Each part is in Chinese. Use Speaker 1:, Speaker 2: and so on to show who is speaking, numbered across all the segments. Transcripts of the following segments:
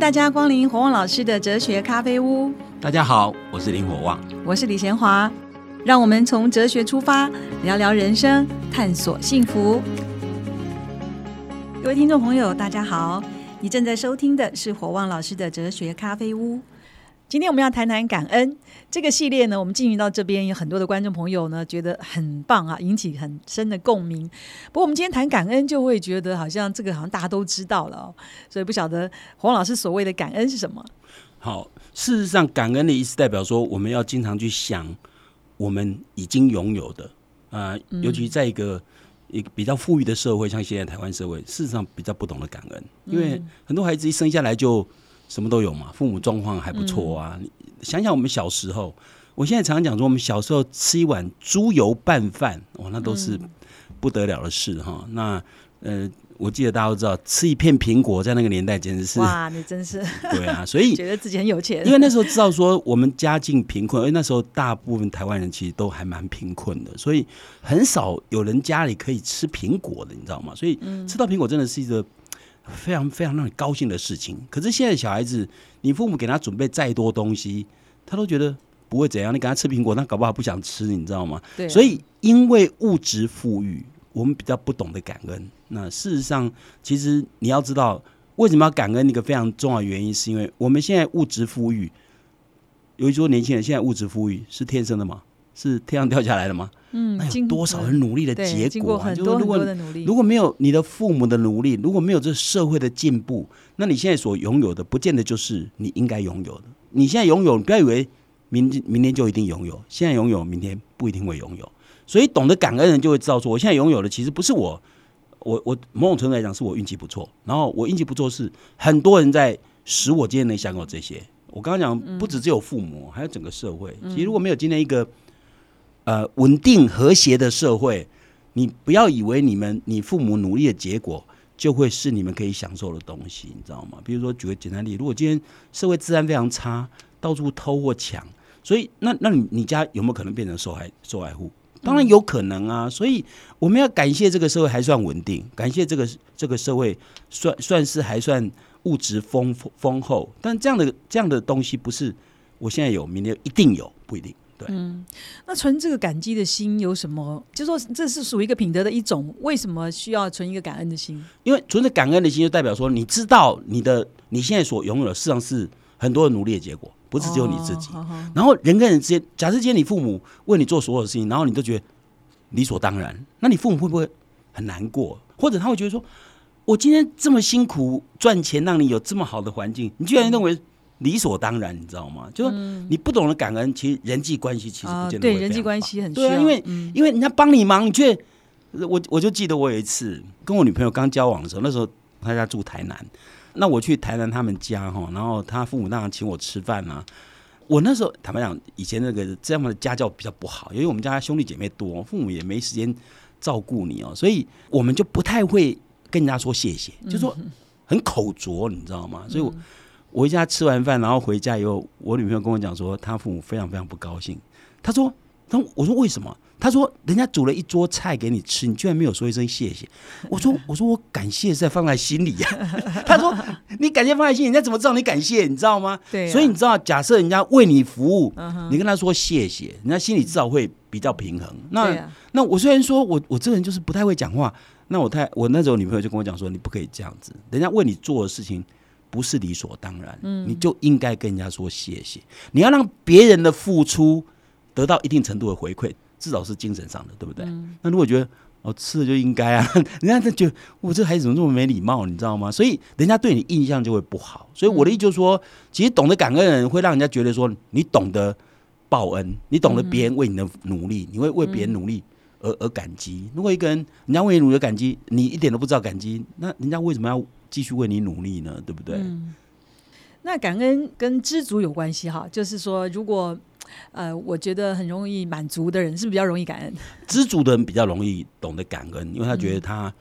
Speaker 1: 大家光临火旺老师的哲学咖啡屋。
Speaker 2: 大家好，我是林火旺，
Speaker 1: 我是李贤华。让我们从哲学出发，聊聊人生，探索幸福。各位听众朋友，大家好，你正在收听的是火旺老师的哲学咖啡屋。今天我们要谈谈感恩这个系列呢，我们进行到这边，有很多的观众朋友呢觉得很棒啊，引起很深的共鸣。不过我们今天谈感恩，就会觉得好像这个好像大家都知道了哦，所以不晓得黄老师所谓的感恩是什么。
Speaker 2: 好，事实上，感恩的意思代表说，我们要经常去想我们已经拥有的啊，尤其在一个一个比较富裕的社会，像现在台湾社会，事实上比较不懂得感恩，因为很多孩子一生下来就。什么都有嘛，父母状况还不错啊。想想我们小时候，我现在常常讲说，我们小时候吃一碗猪油拌饭，哇，那都是不得了的事哈。那呃，我记得大家都知道，吃一片苹果，在那个年代简直是
Speaker 1: 哇，你真是
Speaker 2: 对啊。所以
Speaker 1: 觉得自己很有钱，
Speaker 2: 因为那时候知道说我们家境贫困，而那时候大部分台湾人其实都还蛮贫困的，所以很少有人家里可以吃苹果的，你知道吗？所以吃到苹果真的是一个。非常非常让你高兴的事情，可是现在小孩子，你父母给他准备再多东西，他都觉得不会怎样。你给他吃苹果，他搞不好不想吃，你知道吗？
Speaker 1: 对。
Speaker 2: 所以因为物质富裕，我们比较不懂得感恩。那事实上，其实你要知道，为什么要感恩？一个非常重要的原因，是因为我们现在物质富裕，有一说年轻人现在物质富裕是天生的吗？是天上掉下来的吗？嗯，那有多少人努力的结果啊？
Speaker 1: 就是如果
Speaker 2: 如果没有你的父母的努力，如果没有这社会的进步，那你现在所拥有的，不见得就是你应该拥有的。你现在拥有，不要以为明明天就一定拥有，现在拥有，明天不一定会拥有。所以懂得感恩的人就会知道，说我现在拥有的其实不是我，我我某种程度来讲是我运气不错。然后我运气不错是很多人在使我今天能享有这些。我刚刚讲不只只有父母，还有整个社会。其实如果没有今天一个。呃，稳定和谐的社会，你不要以为你们你父母努力的结果就会是你们可以享受的东西，你知道吗？比如说举个简单例，如果今天社会治安非常差，到处偷或抢，所以那那你你家有没有可能变成受害受害户？当然有可能啊。所以我们要感谢这个社会还算稳定，感谢这个这个社会算算是还算物质丰丰厚。但这样的这样的东西不是我现在有，明天一定有，不一定。嗯，
Speaker 1: 那存这个感激的心有什么？就说这是属于一个品德的一种，为什么需要存一个感恩的心？
Speaker 2: 因为存着感恩的心，就代表说你知道你的你现在所拥有的，实际上是很多人努力的结果，不是只有你自己。然后人跟人之间，假设今天你父母为你做所有的事情，然后你都觉得理所当然，那你父母会不会很难过？或者他会觉得说，我今天这么辛苦赚钱，让你有这么好的环境，你居然认为？理所当然，你知道吗？就是你不懂得感恩，其实人际关系其实不见得
Speaker 1: 对人际关系很需要，
Speaker 2: 因为因为人家帮你忙，你却我我就记得我有一次跟我女朋友刚交往的时候，那时候她家住台南，那我去台南他们家哈，然后她父母当然请我吃饭啊。我那时候坦白讲，以前那个这样的家教比较不好，因为我们家兄弟姐妹多，父母也没时间照顾你哦，所以我们就不太会跟人家说谢谢，就说很口拙，你知道吗？所以我。我一家吃完饭，然后回家以后，我女朋友跟我讲说，她父母非常非常不高兴。她说：“她我说为什么？”她说：“人家煮了一桌菜给你吃，你居然没有说一声谢谢。”我说：“我说我感谢是在放在心里呀。”她说：“你感谢放在心里，人家怎么知道你感谢？你知道吗？”
Speaker 1: 对。
Speaker 2: 所以你知道，假设人家为你服务，你跟他说谢谢，人家心里至少会比较平衡。那那我虽然说我我这个人就是不太会讲话，那我太我那时候女朋友就跟我讲说，你不可以这样子，人家为你做的事情。不是理所当然，嗯，你就应该跟人家说谢谢。你要让别人的付出得到一定程度的回馈，至少是精神上的，对不对？那如果觉得哦吃了就应该啊，人家就觉得我这孩子怎么这么没礼貌，你知道吗？所以人家对你印象就会不好。所以我的意思就是说，其实懂得感恩的人会让人家觉得说你懂得报恩，你懂得别人为你的努力，你会为别人努力而而感激。如果一个人人家为你努力感激，你一点都不知道感激，那人家为什么要？继续为你努力呢，对不对？
Speaker 1: 那感恩跟知足有关系哈，就是说，如果呃，我觉得很容易满足的人，是比较容易感恩。
Speaker 2: 知足的人比较容易懂得感恩，因为他觉得他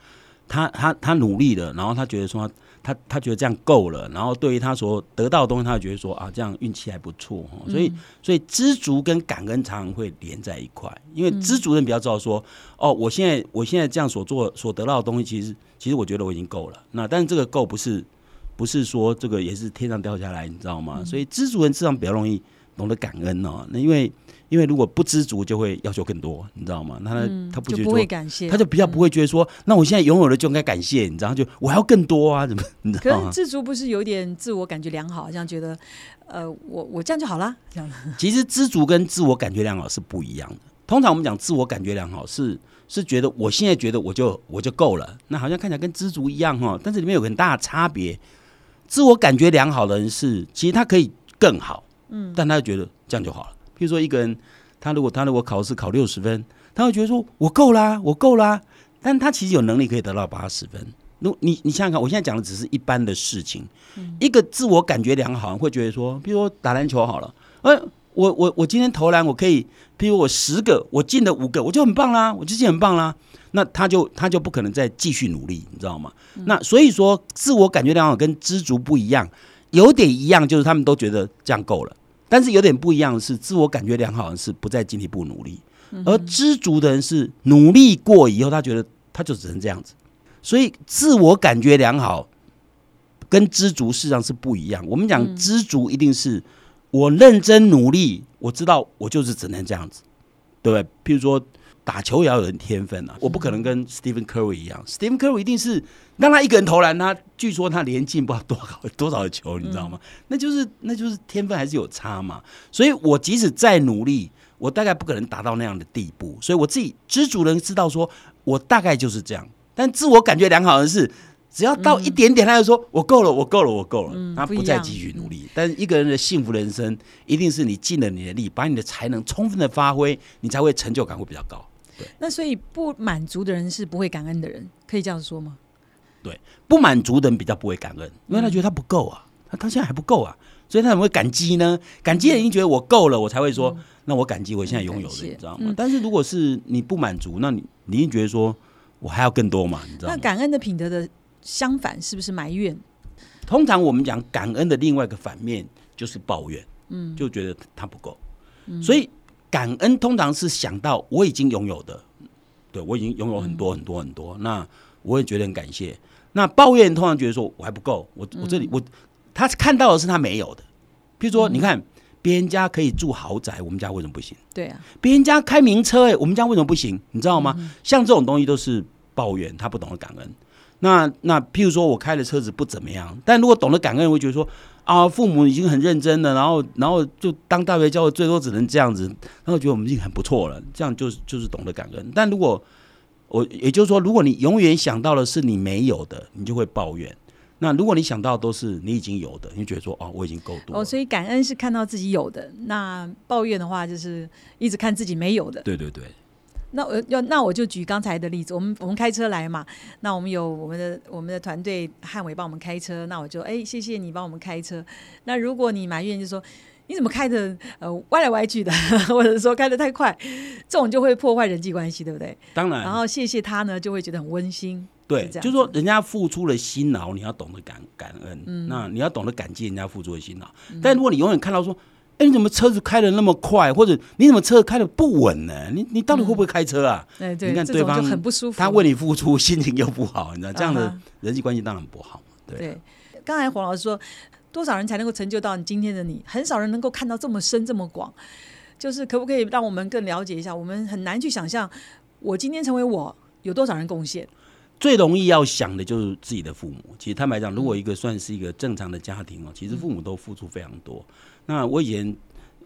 Speaker 2: 他他他努力了，然后他觉得说。他他他觉得这样够了，然后对于他所得到的东西，他觉得说啊，这样运气还不错哈。所以所以知足跟感恩常常会连在一块，因为知足人比较知道说，哦，我现在我现在这样所做所得到的东西，其实其实我觉得我已经够了。那但是这个够不是不是说这个也是天上掉下来，你知道吗？所以知足人自然比较容易懂得感恩哦。那因为因为如果不知足，就会要求更多，你知道吗？那他他不觉得
Speaker 1: 不会感谢，
Speaker 2: 他就比较不会觉得说，那我现在拥有了就应该感谢，你知道，就我还要更多啊，怎么 你知
Speaker 1: 可是？知足不是有点自我感觉良好，好像觉得，呃，我我这样就好啦，这样
Speaker 2: 其实知足跟自我感觉良好是不一样的。通常我们讲自我感觉良好是是觉得我现在觉得我就我就够了，那好像看起来跟知足一样哈，但是里面有很大的差别。自我感觉良好的人是，其实他可以更好，嗯，但他就觉得这样就好了。譬如说一个人，他如果他如果考试考六十分，他会觉得说我够啦，我够啦，但他其实有能力可以得到八十分。如你你想想看，我现在讲的只是一般的事情，一个自我感觉良好，会觉得说，比如说打篮球好了，呃，我我我今天投篮，我可以，譬如我十个，我进了五个，我就很棒啦，我就已经很棒啦。那他就他就不可能再继续努力，你知道吗？那所以说，自我感觉良好跟知足不一样，有点一样，就是他们都觉得这样够了，但是有点不一样的是，自我感觉良好的是不再进一步努力，而知足的人是努力过以后，他觉得他就只能这样子。所以自我感觉良好跟知足事实上是不一样。我们讲知足一定是我认真努力，我知道我就是只能这样子，对不对？譬如说打球也要有人天分啊，我不可能跟 Stephen Curry 一样，Stephen Curry 一定是让他一个人投篮，他据说他连进不知道多少 多少球，你知道吗？那就是那就是天分还是有差嘛。所以我即使再努力，我大概不可能达到那样的地步。所以我自己知足人知道说，我大概就是这样。但自我感觉良好的是，只要到一点点，他就说我够了，我够了，我够了，他不再继续努力。但是一个人的幸福人生，一定是你尽了你的力，把你的才能充分的发挥，你才会成就感会比较高。
Speaker 1: 那所以不满足的人是不会感恩的人，可以这样说吗？
Speaker 2: 对不满足的人比较不会感恩，因为他觉得他不够啊，他他现在还不够啊，所以他怎么会感激呢？感激的人已经觉得我够了，我才会说，那我感激我现在拥有的，你知道吗
Speaker 1: 嗯？
Speaker 2: 但是如果是你不满足，那你你一定觉得说我还要更多嘛，你知道吗？
Speaker 1: 那感恩的品德的相反是不是埋怨？
Speaker 2: 通常我们讲感恩的另外一个反面就是抱怨，嗯，就觉得他不够，所以感恩通常是想到我已经拥有的，对我已经拥有很多很多很多，那我也觉得很感谢。那抱怨通常觉得说我还不够，我我这里我他看到的是他没有的，譬如说你看别人家可以住豪宅，我们家为什么不行？
Speaker 1: 对啊，
Speaker 2: 别人家开名车、欸，我们家为什么不行？你知道吗？像这种东西都是抱怨，他不懂得感恩。那那譬如说我开的车子不怎么样，但如果懂得感恩，会觉得说啊，父母已经很认真了，然后然后就当大学教的最多只能这样子，然后觉得我们已经很不错了，这样就是就是懂得感恩。但如果我也就是说，如果你永远想到的是你没有的，你就会抱怨。那如果你想到都是你已经有的，你觉得说哦，我已经够多了。
Speaker 1: 哦，所以感恩是看到自己有的，那抱怨的话就是一直看自己没有的。
Speaker 2: 对对对，
Speaker 1: 那我要那我就举刚才的例子，我们我们开车来嘛，那我们有我们的我们的团队汉伟帮我们开车，那我就哎谢谢你帮我们开车。那如果你埋怨就说你怎么开的呃歪来歪去的，或者说开的太快，这种就会破坏人际关系，对不对？
Speaker 2: 当然。
Speaker 1: 然后谢谢他呢，就会觉得很温馨。
Speaker 2: 对，
Speaker 1: 是
Speaker 2: 就是说人家付出了辛劳，你要懂得感感恩，那你要懂得感激人家付出的辛劳。但如果你永远看到说，哎，你怎么车子开的那么快，或者你怎么车开的不稳呢？你你到底会不会开车啊？
Speaker 1: 哎，对，
Speaker 2: 你看对方
Speaker 1: 就很不舒服。
Speaker 2: 他为你付出，心情又不好，你知道这样的人际关系当然不好。对，
Speaker 1: 对，刚才黄老师说，多少人才能够成就到你今天的你？很少人能够看到这么深这么广。就是可不可以让我们更了解一下？我们很难去想象，我今天成为我，有多少人贡献？
Speaker 2: 最容易要想的就是自己的父母。其实坦白讲，如果一个算是一个正常的家庭哦，其实父母都付出非常多。那我以前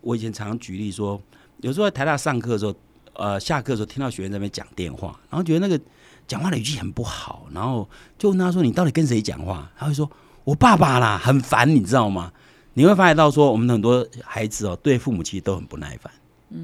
Speaker 2: 我以前常常举例说，有时候在台大上课的时候，呃，下课的时候听到学员在那边讲电话，然后觉得那个讲话的语气很不好，然后就问他说：“你到底跟谁讲话？”他会说：“我爸爸啦，很烦，你知道吗？”你会发现到说，我们很多孩子哦，对父母其实都很不耐烦，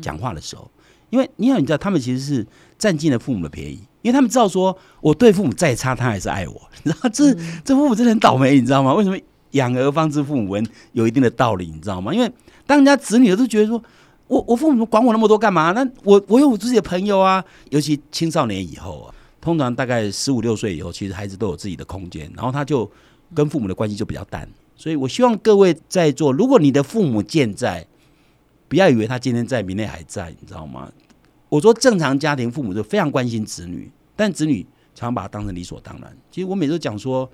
Speaker 2: 讲话的时候，因为你看，你知道他们其实是占尽了父母的便宜，因为他们知道说我对父母再差，他还是爱我，你知道这这父母真的很倒霉，你知道吗？为什么养儿方知父母恩有一定的道理，你知道吗？因为当人家子女都觉得说。我我父母管我那么多干嘛？那我我有我自己的朋友啊，尤其青少年以后啊，通常大概十五六岁以后，其实孩子都有自己的空间，然后他就跟父母的关系就比较淡。所以我希望各位在座，如果你的父母健在，不要以为他今天在，明天还在，你知道吗？我说正常家庭父母就非常关心子女，但子女常常把他当成理所当然。其实我每次都讲说，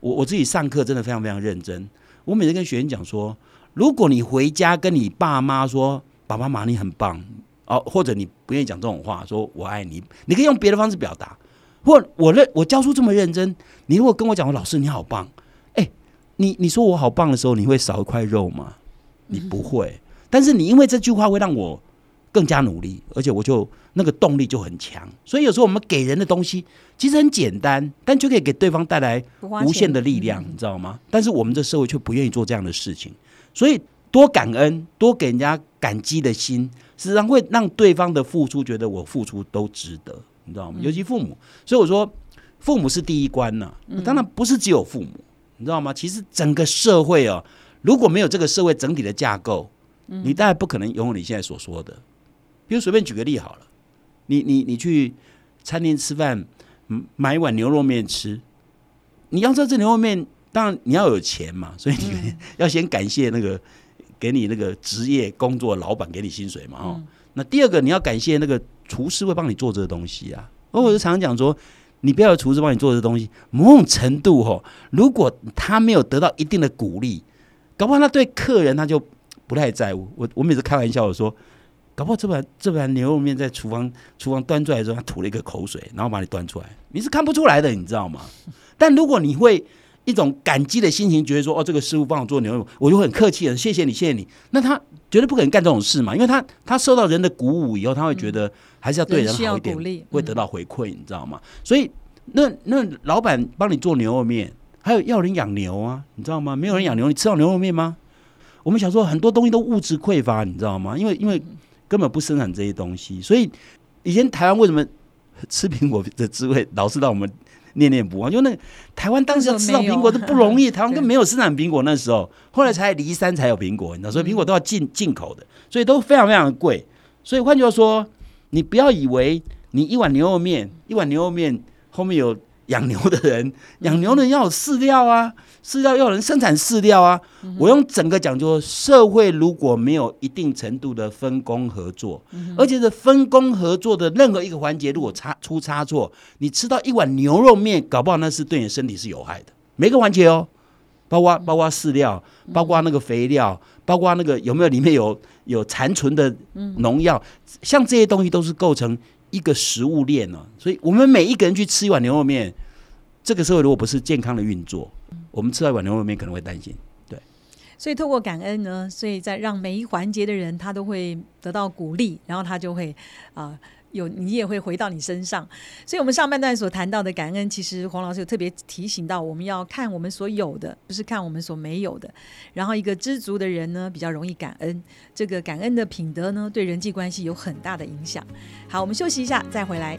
Speaker 2: 我我自己上课真的非常非常认真。我每次跟学员讲说，如果你回家跟你爸妈说“爸爸妈妈你很棒”，哦，或者你不愿意讲这种话，说我爱你，你可以用别的方式表达。或我认我教书这么认真，你如果跟我讲说老师你好棒，哎，你你说我好棒的时候，你会少一块肉吗？你不会。但是你因为这句话会让我更加努力，而且我就那个动力就很强。所以有时候我们给人的东西其实很简单，但就可以给对方带来无限的力量，你知道吗？但是我们这社会却不愿意做这样的事情。所以多感恩，多给人家感激的心，实际上会让对方的付出觉得我付出都值得。你知道吗？尤其父母，所以我说父母是第一关呢。当然不是只有父母，你知道吗？其实整个社会哦，如果没有这个社会整体的架构，你当然不可能拥有你现在所说的。比如随便举个例好了，你你你去餐厅吃饭，买一碗牛肉面吃，你要知道这牛肉面，当然你要有钱嘛，所以你 要先感谢那个给你那个职业工作老板给你薪水嘛，哦。那第二个你要感谢那个。厨师会帮你做这个东西啊，而我就常常讲说，你不要有厨师帮你做这东西，某种程度哈，如果他没有得到一定的鼓励，搞不好他对客人他就不太在乎。我我每次开玩笑我说，搞不好这盘这盘牛肉面在厨房厨房端出来的时候，他吐了一个口水，然后把你端出来，你是看不出来的，你知道吗？但如果你会一种感激的心情，觉得说，哦，这个师傅帮我做牛肉，我就很客气的，谢谢你，谢谢你。那他绝对不可能干这种事嘛，因为他他受到人的鼓舞以后，他会觉得。还是要对人好一点，会得到回馈，你知道吗？所以那那老板帮你做牛肉面，还有要人养牛啊，你知道吗？没有人养牛，你吃到牛肉面吗？我们想说很多东西都物质匮乏，你知道吗？因为因为根本不生产这些东西，所以以前台湾为什么吃苹果的滋味老是让我们念念不忘？就那台湾当时要吃到苹果都不容易，台湾根本没有生产苹果那时候，后来才离山才有苹果，你知道，所以苹果都要进进口的，所以都非常非常的贵。所以换句话说。你不要以为你一碗牛肉面，一碗牛肉面后面有养牛的人，养牛的人要有饲料啊，饲料要有人生产饲料啊。我用整个讲，就社会如果没有一定程度的分工合作，而且是分工合作的任何一个环节如果差出差错，你吃到一碗牛肉面，搞不好那是对你身体是有害的。每个环节哦，包括包括饲料，包括那个肥料。包括那个有没有里面有有残存的农药，像这些东西都是构成一个食物链呢。所以，我们每一个人去吃一碗牛肉面，这个社会如果不是健康的运作，我们吃到一碗牛肉面可能会担心。对，
Speaker 1: 所以透过感恩呢，所以在让每一环节的人他都会得到鼓励，然后他就会啊。有你也会回到你身上，所以我们上半段所谈到的感恩，其实黄老师有特别提醒到，我们要看我们所有的，不是看我们所没有的。然后一个知足的人呢，比较容易感恩，这个感恩的品德呢，对人际关系有很大的影响。好，我们休息一下，再回来。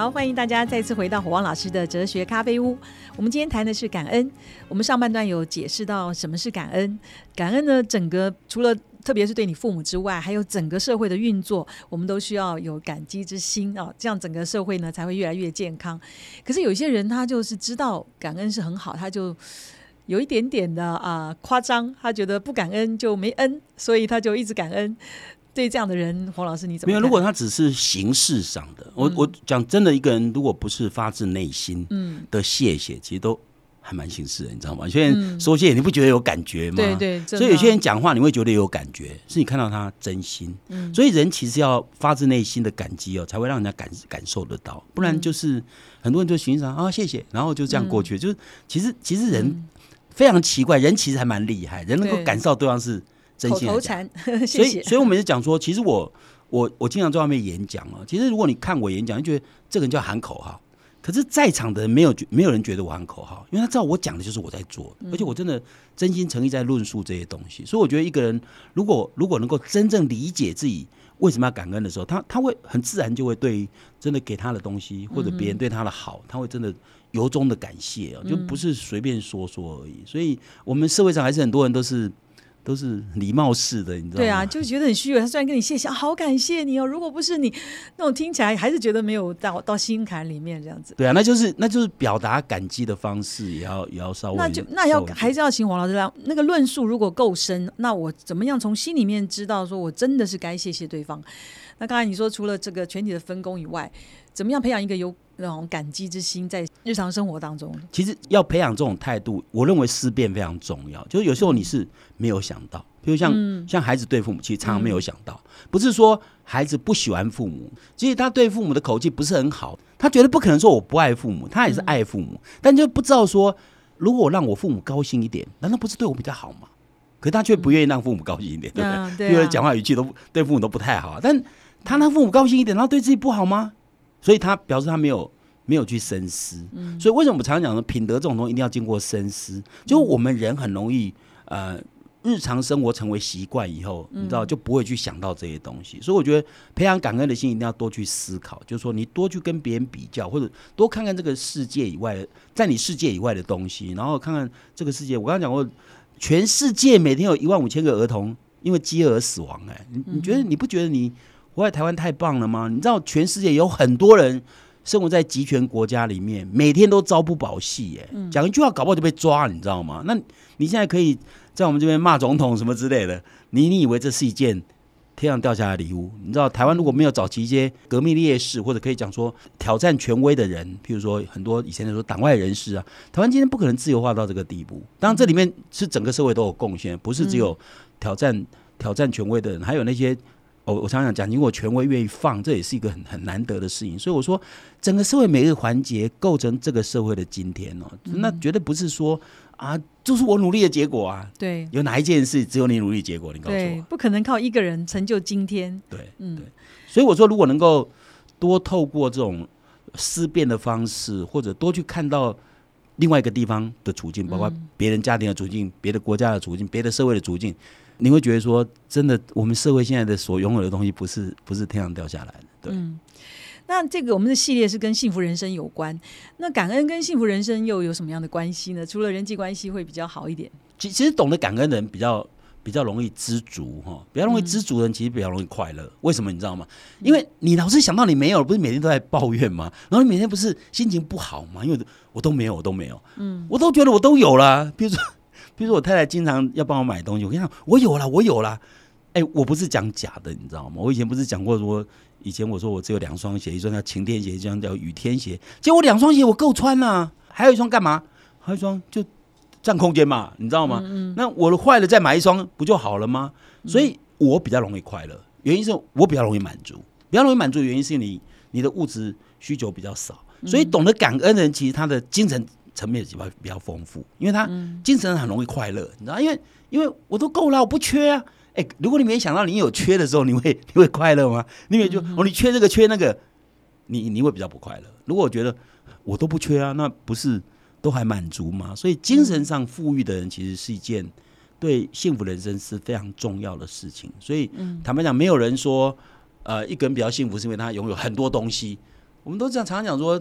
Speaker 1: 好，欢迎大家再次回到火旺老师的哲学咖啡屋。我们今天谈的是感恩。我们上半段有解释到什么是感恩。感恩呢，整个除了特别是对你父母之外，还有整个社会的运作，我们都需要有感激之心啊，这样整个社会呢才会越来越健康。可是有些人他就是知道感恩是很好，他就有一点点的啊夸张，他觉得不感恩就没恩，所以他就一直感恩。对这样的人，黄老师你怎么？
Speaker 2: 没有，如果他只是形式上的，我我讲真的，一个人如果不是发自内心的谢谢，其实都还蛮形式的，你知道吗？有些人说谢谢，你不觉得有感觉吗？
Speaker 1: 对对，
Speaker 2: 所以有些人讲话你会觉得有感觉，是你看到他真心。嗯，所以人其实要发自内心的感激哦，才会让人家感感受得到，不然就是很多人就寻常啊谢谢，然后就这样过去。就是其实其实人非常奇怪，人其实还蛮厉害，人能够感受对方是。
Speaker 1: 口头禅，
Speaker 2: 所以，所以我每次讲说，其实我，我，我经常在外面演讲啊。其实，如果你看我演讲，你觉得这个人叫喊口号，可是在场的人没有，没有人觉得我喊口号，因为他知道我讲的就是我在做，而且我真的真心诚意在论述这些东西。所以，我觉得一个人如果如果能够真正理解自己为什么要感恩的时候，他他会很自然就会对真的给他的东西或者别人对他的好，他会真的由衷的感谢啊，就不是随便说说而已。所以我们社会上还是很多人都是。都是礼貌式的，你知道吗？
Speaker 1: 对啊，就觉得很虚伪。他虽然跟你谢谢，啊好感谢你哦。如果不是你，那种听起来还是觉得没有到到心坎里面这样子。
Speaker 2: 对啊，那就是那就是表达感激的方式，也要也要稍微
Speaker 1: 那就那要还是要请黄老师让那个论述如果够深，那我怎么样从心里面知道说我真的是该谢谢对方？那刚才你说除了这个全体的分工以外，怎么样培养一个有那种感激之心在日常生活当中？
Speaker 2: 其实要培养这种态度，我认为思辨非常重要。就是有时候你是没有想到，比如像、
Speaker 1: 嗯
Speaker 2: 像孩子对父母，其实常常没有想到，不是说孩子不喜欢父母，其实他对父母的口气不是很好，他觉得不可能说我不爱父母，他也是爱父母，但就不知道说，如果我让我父母高兴一点，难道不是对我比较好吗？可是他却不愿意让父母高兴一点，对不对？因为讲话语气都不对父母都不太好，但他让父母高兴一点，然后对自己不好吗？所以他表示他没有没有去深思。
Speaker 1: 嗯
Speaker 2: 所以为什么我们常常讲说品德这种东西一定要经过深思？就我们人很容易呃。日常生活成为习惯以后，你知道就不会去想到这些东西，所以我觉得培养感恩的心一定要多去思考，就是说你多去跟别人比较，或者多看看这个世界以外的，在你世界以外的东西，然后看看这个世界。我刚刚讲过，全世界每天有一万五千个儿童因为饥饿而死亡、哎，你你觉得你不觉得你活在台湾太棒了吗？你知道全世界有很多人生活在集权国家里面，每天都朝不保夕，哎，讲一句话搞不好就被抓，你知道吗？那你现在可以在我们这边骂总统什么之类的，你你以为这是一件天上掉下来的礼物？你知道台湾如果没有早期一些革命烈士，或者可以讲说挑战权威的人，譬如说很多以前的说党外人士啊，台湾今天不可能自由化到这个地步。当然，这里面是整个社会都有贡献，不是只有挑战挑战权威的人，还有那些。我我常常讲，如果权威愿意放，这也是一个很很难得的事情。所以我说，整个社会每一个环节构成这个社会的今天哦，那绝对不是说啊，就是我努力的结果啊。
Speaker 1: 对
Speaker 2: 有哪一件事只有你努力结果？你告诉我。，
Speaker 1: 不可能靠一个人成就今天。
Speaker 2: 对，
Speaker 1: 嗯
Speaker 2: 对。所以我说，如果能够多透过这种思辨的方式，或者多去看到另外一个地方的处境，包括
Speaker 1: 嗯
Speaker 2: 别人家庭的处境、别的国家的处境、别的社会的处境，你会觉得说，真的，我们社会现在的所拥有的东西，不是不是天上掉下来的。对，
Speaker 1: 嗯，那这个我们的系列是跟幸福人生有关，那感恩跟幸福人生又有什么样的关系呢？除了人际关系会比较好一点，
Speaker 2: 其其实懂得感恩的人比较比较容易知足哈，比较容易知足的人其实比较容易快乐。为什么你知道吗？因为你老是想到你没有，不是每天都在抱怨吗？然后你每天不是心情不好吗？因为我都没有，我都没有，嗯，我都觉得我都有啦。比如说，比如说我太太经常要帮我买东西，我跟你讲，我有啦，我有啦。哎、我不是讲假的，你知道吗？我以前不是讲过说，以前我说我只有两双鞋，一双叫晴天鞋，一双叫雨天鞋。结果两双鞋我够穿呐、还有一双干嘛？还有一双就占空间嘛，你知道吗？那我的坏了再买一双不就好了吗？所以我比较容易快乐，原因是我比较容易满足，比较容易满足的原因是你你的物质需求比较少，所以懂得感恩的人其实他的精神层面比较比较丰富，因为他精神很容易快乐，你知道，因为因为我都够了，我不缺啊。哎、如果你没想到你有缺的时候，你会 你会快乐吗？你也就、哦，你缺这个缺那个，你你会比较不快乐。如果我觉得我都不缺啊，那不是都还满足吗？所以精神上富裕的人，其实是一件对幸福人生是非常重要的事情。所以坦白讲，没有人说呃一个人比较幸福是因为他拥有很多东西。我们都这样常常讲说，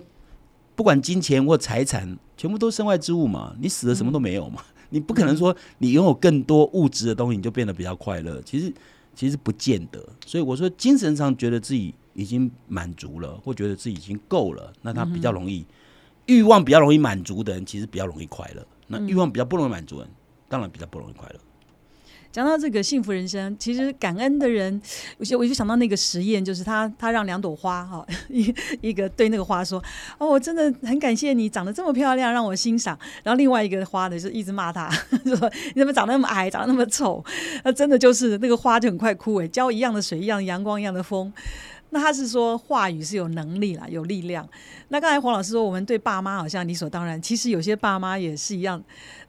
Speaker 2: 不管金钱或财产，全部都是身外之物嘛。你死了什么都没有嘛。你不可能说你拥有更多物质的东西，你就变得比较快乐。其实其实不见得。所以我说，精神上觉得自己已经满足了，或觉得自己已经够了，那他比较容易、欲望比较容易满足的人，其实比较容易快乐。那欲望比较不容易满足的人，当然比较不容易快乐。
Speaker 1: 讲到这个幸福人生，其实感恩的人，我就我就想到那个实验，就是他他让两朵花哈，一一个对那个花说：“哦，我真的很感谢你长得这么漂亮，让我欣赏。”然后另外一个花呢，就一直骂他，说：“你怎么长那么矮，长得那么丑？”那 真的就是那个花就很快枯萎，浇一样的水，一样的阳光，一样的风。那他是说话语是有能力啦，有力量。那刚才黄老师说，我们对爸妈好像理所当然，其实有些爸妈也是一样，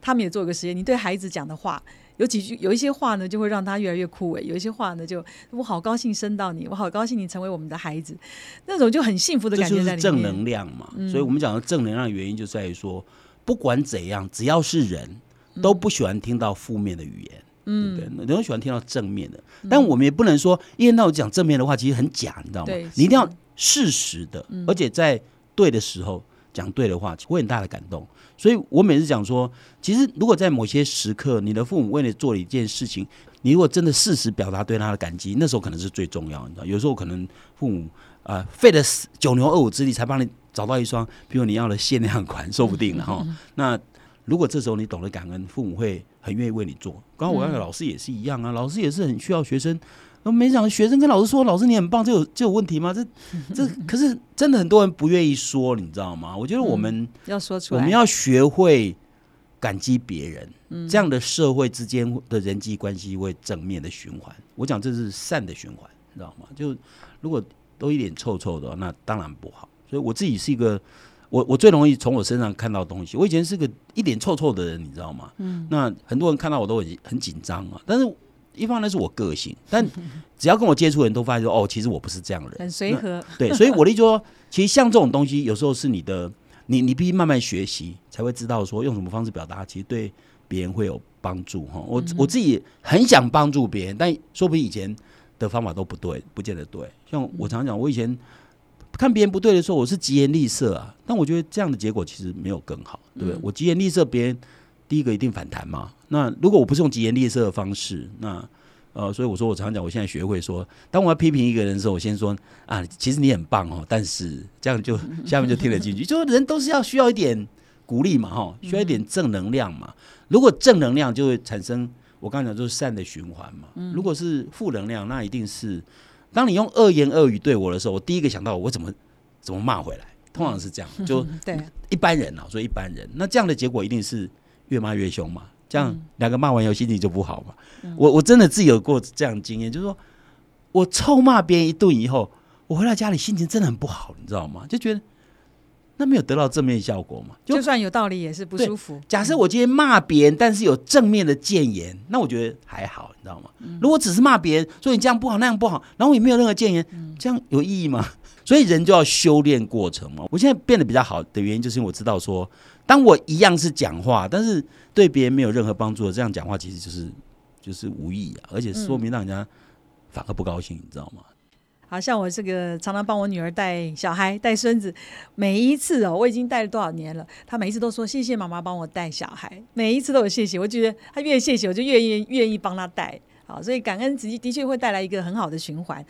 Speaker 1: 他们也做一个实验，你对孩子讲的话。有几句，有一些话呢，就会让他越来越枯萎；有一些话呢，就我好高兴生到你，我好高兴你成为我们的孩子，那种就很幸福的感觉在里面。
Speaker 2: 正能量嘛。所以我们讲的正能量的原因就在于说，不管怎样，只要是人都不喜欢听到负面的语言。嗯，对不对？人都喜欢听到正面的，但我们也不能说一天到晚讲正面的话，其实很假，你知道吗？你一定要
Speaker 1: 是
Speaker 2: 适时的，而且在对的时候讲对的话，会很大的感动。所以我每次讲说，其实如果在某些时刻，你的父母为你做了一件事情，你如果真的事实表达对他的感激，那时候可能是最重要。你知道，有时候可能父母啊费了九牛二虎之力才帮你找到一双，比如你要的限量款，说不定了哈。那如果这时候你懂得感恩，父母会很愿意为你做。刚刚我那个老师也是一样啊，老师也是很需要学生。那没想学生跟老师说：“老师你很棒，这有这有问题吗？”这 这可是真的很多人不愿意说，你知道吗？我觉得我们
Speaker 1: 要说出来，
Speaker 2: 我们要学会感激别人，这样的社会之间的人际关系会正面的循环。我讲这是善的循环，你知道吗？就如果都一脸臭臭的，那当然不好。所以我自己是一个，我我最容易从我身上看到东西。我以前是个一脸臭臭的人，你知道吗？嗯，那很多人看到我都很很紧张啊，但是。一方面是我个性，但只要跟我接触的人都发现说，哦，其实我不是这样的人，
Speaker 1: 很随和。
Speaker 2: 对，所以我的意思说，其实像这种东西，有时候是你的，你你必须慢慢学习，才会知道说用什么方式表达，其实对别人会有帮助哈。我我自己很想帮助别人，但说不定以前的方法都不对，不见得对。像我常常讲，我以前看别人不对的时候，我是疾言厉色啊，但我觉得这样的结果其实没有更好，对不对？我疾言厉色，别人。第一个一定反弹嘛？那如果我不是用疾言厉色的方式，那呃，所以我说我常常讲，我现在学会说，当我要批评一个人的时候，我先说啊，其实你很棒哦，但是这样就下面就听得进去。就人都是要需要一点鼓励嘛，哈，需要一点正能量嘛。如果正能量就会产生，我刚讲就是善的循环嘛。如果是负能量，那一定是当你用恶言恶语对我的时候，我第一个想到我怎么怎么骂回来，通常是这样。就
Speaker 1: 对
Speaker 2: 一般人啊，所以一般人，那这样的结果一定是。越骂越凶嘛，这样两个骂完以后心情就不好嘛。我我真的自己有过这样经验，就是说我臭骂别人一顿以后，我回到家里心情真的很不好，你知道吗？就觉得那没有得到正面效果嘛。
Speaker 1: 就算有道理也是不舒服。
Speaker 2: 假设我今天骂别人，但是有正面的谏言，那我觉得还好，你知道吗？如果只是骂别人，说你这样不好那样不好，然后也没有任何谏言，这样有意义吗？所以人就要修炼过程嘛。我现在变得比较好的原因，就是因为我知道说。当我一样是讲话，但是对别人没有任何帮助的这样讲话，其实就是就是无意义啊，而且说明让人家反而不高兴，你知道吗？
Speaker 1: 好像我这个常常帮我女儿带小孩、带孙子，每一次哦，我已经带了多少年了，她每一次都说谢谢妈妈帮我带小孩，每一次都有谢谢，我觉得她越谢谢，我就越愿愿意帮她带。好，所以感恩的的确会带来一个很好的循环。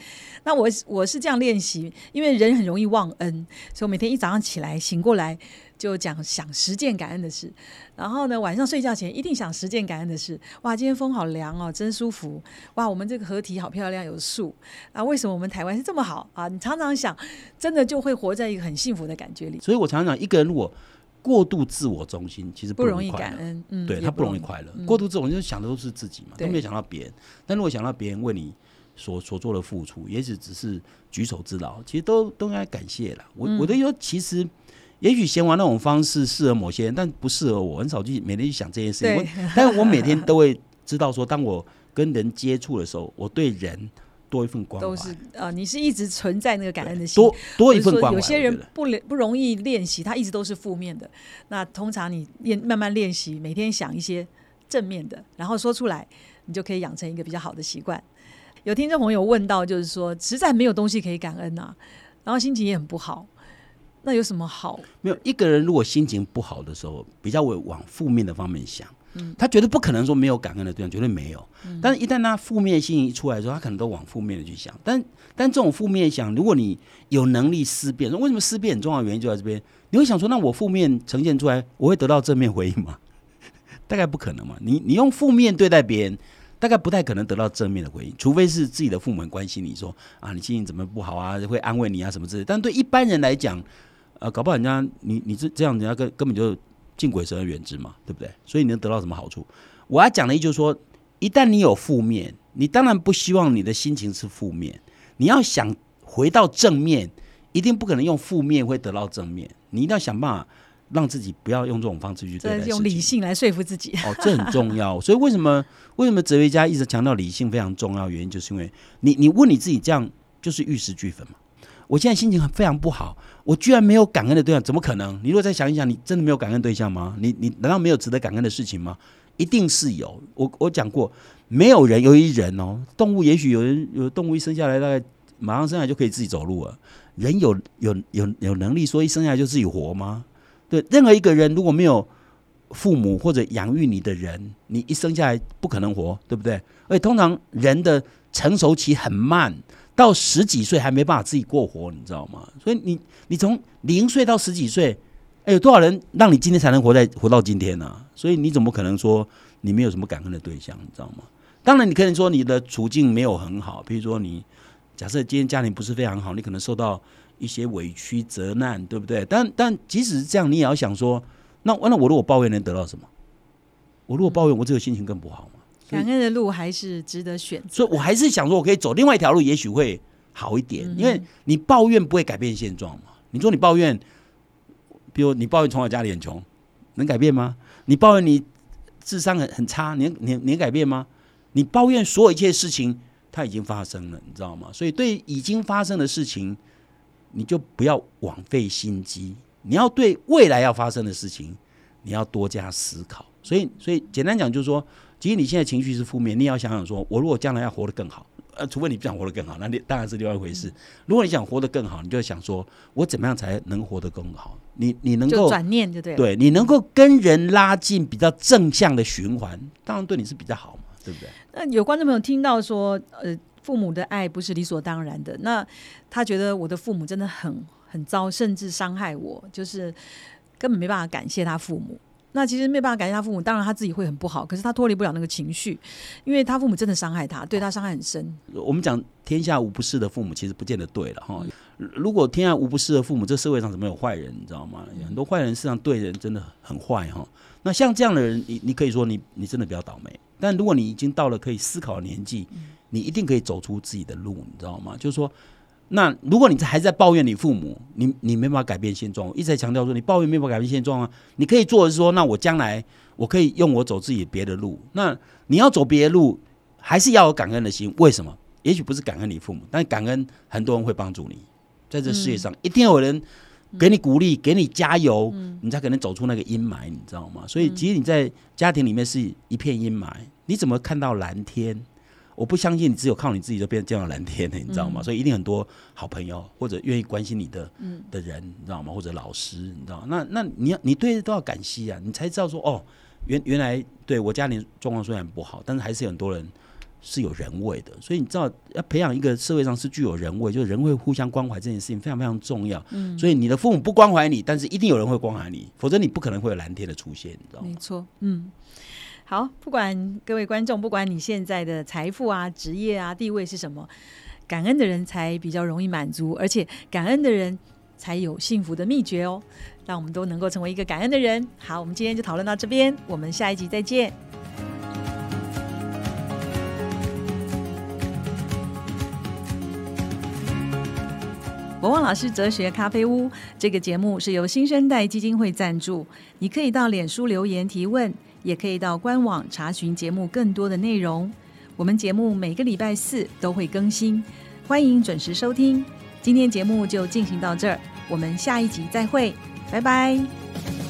Speaker 1: 那我我是这样练习，因为人很容易忘恩，所以我每天一早上起来醒过来。就讲想实践感恩的事，然后呢，晚上睡觉前一定想实践感恩的事。哇，今天风好凉哦，真舒服。哇，我们这个河堤好漂亮，有树啊。为什么我们台湾是这么好啊？你常常想，真的就会活在一个很幸福的感觉里。
Speaker 2: 所以我常常讲，一个人如果过度自我中心，其实
Speaker 1: 不
Speaker 2: 容易
Speaker 1: 感恩。
Speaker 2: 嗯，对他不容易快乐。过度自我，就想的都是自己嘛，都没有想到别人。但如果想到别人为你所所做的付出，也许只是举手之劳，其实都都应该感谢了。我我的说，其实。也许闲玩那种方式适合某些人，但不适合我。很少去每天去想这件事情。但我每天都会知道说，当我跟人接触的时候，我对人多一份关怀。
Speaker 1: 都是呃，你是一直存在那个感恩的心，
Speaker 2: 多多一份关怀。
Speaker 1: 有些人不不容易练习，他一直都是负面的。那通常你练慢慢练习，每天想一些正面的，然后说出来，你就可以养成一个比较好的习惯。有听众朋友问到，就是说实在没有东西可以感恩啊，然后心情也很不好。那有什么好？
Speaker 2: 没有一个人如果心情不好的时候，比较会往负面的方面想。嗯，他绝对不可能说没有感恩的对象，绝对没有。嗯，但是一旦他负面心情一出来的时候，他可能都往负面的去想。但但这种负面想，如果你有能力思辨，说为什么思辨很重要的原因就在这边，你会想说，那我负面呈现出来，我会得到正面回应吗？大概不可能嘛。你你用负面对待别人，大概不太可能得到正面的回应，除非是自己的父母关心你说啊，你心情怎么不好啊，会安慰你啊什么之类。但对一般人来讲，啊，搞不好人家你你这这样，人家根根本就敬鬼神而远之嘛，对不对？所以你能得到什么好处？我要讲的意思就是说，一旦你有负面，你当然不希望你的心情是负面。你要想回到正面，一定不可能用负面会得到正面。你一定要想办法让自己不要用这种方式去对待
Speaker 1: 用理性来说服自己。
Speaker 2: 哦，这很重要。所以为什么为什么哲学家一直强调理性非常重要？原因就是因为你你问你自己，这样就是玉石俱焚嘛。我现在心情很非常不好，我居然没有感恩的对象，怎么可能？你如果再想一想，你真的没有感恩对象吗？你你难道没有值得感恩的事情吗？一定是有。我我讲过，没有人，由于人哦，动物也许有人有动物一生下来大概马上生下来就可以自己走路了，人有有有有能力说一生下来就自己活吗？对，任何一个人如果没有父母或者养育你的人，你一生下来不可能活，对不对？而且通常人的成熟期很慢，到十几岁还没办法自己过活，你知道吗？所以你你从零岁到十几岁，哎，有多少人让你今天才能活在活到今天呢？所以你怎么可能说你没有什么感恩的对象？你知道吗？当然，你可能说你的处境没有很好，比如说你假设今天家庭不是非常好，你可能受到一些委屈、责难，对不对？但但即使是这样，你也要想说，那那我如果抱怨能得到什么？我如果抱怨，我这个心情更不好嘛。
Speaker 1: 感恩的路还是值得选，
Speaker 2: 所以我还是想说，我可以走另外一条路，也许会好一点。因为你抱怨不会改变现状嘛。你说你抱怨，比如你抱怨从小家里很穷，能改变吗？你抱怨你智商很很差，你你你能改变吗？你抱怨所有一切事情，它已经发生了，你知道吗？所以对已经发生的事情，你就不要枉费心机。你要对未来要发生的事情，你要多加思考。所以，所以简单讲就是说，即使你现在情绪是负面，你要想想说，我如果将来要活得更好，呃，除非你不想活得更好，那你当然是另外一回事。如果你想活得更好，你就想说我怎么样才能活得更好？你你能够
Speaker 1: 转念就对，
Speaker 2: 对你能够跟人拉近比较正向的循环，当然对你是比较好嘛，对不对？
Speaker 1: 那有观众朋友听到说，呃，父母的爱不是理所当然的，那他觉得我的父母真的很很糟，甚至伤害我，就是根本没办法感谢他父母。那其实没办法感谢他父母，当然他自己会很不好，可是他脱离不了那个情绪，因为他父母真的伤害他，对他伤害很深。
Speaker 2: 我们讲天下无不是的父母，其实不见得对了哈。如果天下无不是的父母，这社会上怎么有坏人？你知道吗？很多坏人实上对人真的很坏哈。那像这样的人，你你可以说你你真的比较倒霉。但如果你已经到了可以思考的年纪，你一定可以走出自己的路，你知道吗？就是说。那如果你还在抱怨你父母，你你没办法改变现状。一直在强调说你抱怨没办法改变现状啊，你可以做的是说，那我将来我可以用我走自己别的路。那你要走别的路，还是要有感恩的心。为什么？也许不是感恩你父母，但感恩很多人会帮助你，在这世界上一定有人给你鼓励，给你加油，你才可能走出那个阴霾，你知道吗？所以，其实你在家庭里面是一片阴霾，你怎么看到蓝天？我不相信你只有靠你自己就变见到蓝天的，你知道吗？所以一定很多好朋友或者愿意关心你的的人，你知道吗？或者老师，你知道？那那你要你对都要感激啊，你才知道说哦，原原来对我家庭状况虽然不好，但是还是有很多人是有人味的。所以你知道要培养一个社会上是具有人味，就是人会互相关怀这件事情非常非常重要。嗯，所以你的父母不关怀你，但是一定有人会关怀你，否则你不可能会有蓝天的出现，你知道吗？
Speaker 1: 没错，嗯。好，不管各位观众，不管你现在的财富啊、职业啊、地位是什么，感恩的人才比较容易满足，而且感恩的人才有幸福的秘诀哦。让我们都能够成为一个感恩的人。好，我们今天就讨论到这边，我们下一集再见。博旺老师哲学咖啡屋这个节目是由新生代基金会赞助，你可以到脸书留言提问。也可以到官网查询节目更多的内容。我们节目每个礼拜四都会更新，欢迎准时收听。今天节目就进行到这儿，我们下一集再会，拜拜。